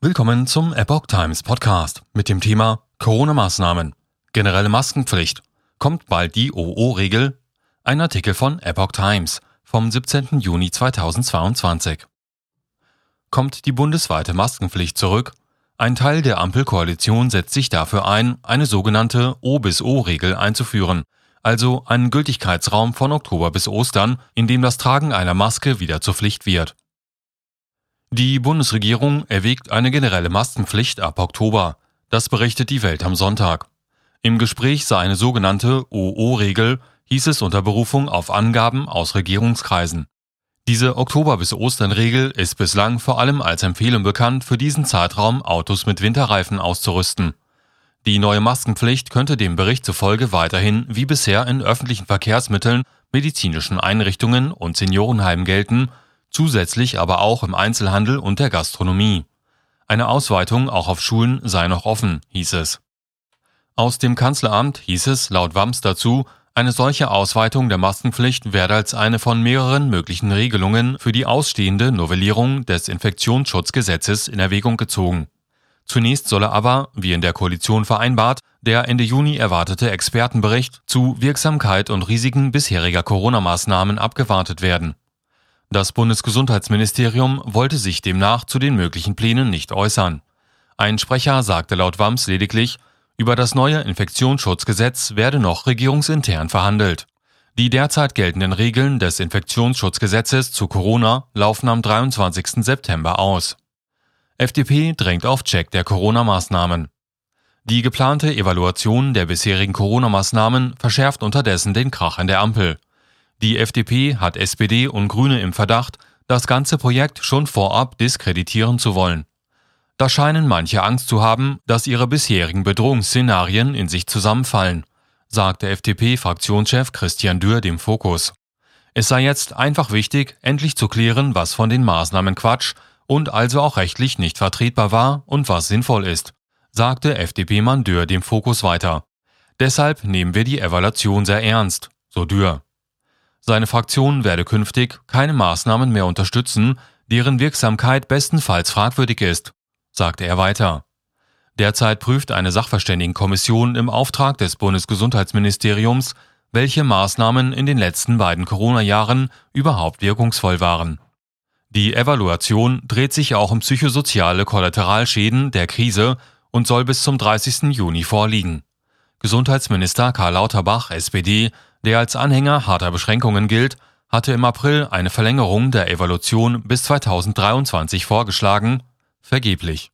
Willkommen zum Epoch Times Podcast mit dem Thema Corona-Maßnahmen. Generelle Maskenpflicht. Kommt bald die OO-Regel? Ein Artikel von Epoch Times vom 17. Juni 2022. Kommt die bundesweite Maskenpflicht zurück? Ein Teil der Ampelkoalition setzt sich dafür ein, eine sogenannte O bis O-Regel einzuführen, also einen Gültigkeitsraum von Oktober bis Ostern, in dem das Tragen einer Maske wieder zur Pflicht wird. Die Bundesregierung erwägt eine generelle Maskenpflicht ab Oktober. Das berichtet die Welt am Sonntag. Im Gespräch sei eine sogenannte OO-Regel, hieß es unter Berufung auf Angaben aus Regierungskreisen. Diese Oktober- bis Ostern-Regel ist bislang vor allem als Empfehlung bekannt, für diesen Zeitraum Autos mit Winterreifen auszurüsten. Die neue Maskenpflicht könnte dem Bericht zufolge weiterhin wie bisher in öffentlichen Verkehrsmitteln, medizinischen Einrichtungen und Seniorenheimen gelten zusätzlich aber auch im Einzelhandel und der Gastronomie. Eine Ausweitung auch auf Schulen sei noch offen, hieß es. Aus dem Kanzleramt hieß es laut Wams dazu, eine solche Ausweitung der Maskenpflicht werde als eine von mehreren möglichen Regelungen für die ausstehende Novellierung des Infektionsschutzgesetzes in Erwägung gezogen. Zunächst solle aber, wie in der Koalition vereinbart, der Ende Juni erwartete Expertenbericht zu Wirksamkeit und Risiken bisheriger Corona-Maßnahmen abgewartet werden. Das Bundesgesundheitsministerium wollte sich demnach zu den möglichen Plänen nicht äußern. Ein Sprecher sagte laut WAMS lediglich, über das neue Infektionsschutzgesetz werde noch regierungsintern verhandelt. Die derzeit geltenden Regeln des Infektionsschutzgesetzes zu Corona laufen am 23. September aus. FDP drängt auf Check der Corona-Maßnahmen. Die geplante Evaluation der bisherigen Corona-Maßnahmen verschärft unterdessen den Krach in der Ampel. Die FDP hat SPD und Grüne im Verdacht, das ganze Projekt schon vorab diskreditieren zu wollen. Da scheinen manche Angst zu haben, dass ihre bisherigen Bedrohungsszenarien in sich zusammenfallen, sagte FDP-Fraktionschef Christian Dürr dem Fokus. Es sei jetzt einfach wichtig, endlich zu klären, was von den Maßnahmen Quatsch und also auch rechtlich nicht vertretbar war und was sinnvoll ist, sagte FDP-Mann Dürr dem Fokus weiter. Deshalb nehmen wir die Evaluation sehr ernst, so Dürr. Seine Fraktion werde künftig keine Maßnahmen mehr unterstützen, deren Wirksamkeit bestenfalls fragwürdig ist, sagte er weiter. Derzeit prüft eine Sachverständigenkommission im Auftrag des Bundesgesundheitsministeriums, welche Maßnahmen in den letzten beiden Corona-Jahren überhaupt wirkungsvoll waren. Die Evaluation dreht sich auch um psychosoziale Kollateralschäden der Krise und soll bis zum 30. Juni vorliegen. Gesundheitsminister Karl Lauterbach, SPD, der als Anhänger harter Beschränkungen gilt, hatte im April eine Verlängerung der Evaluation bis 2023 vorgeschlagen, vergeblich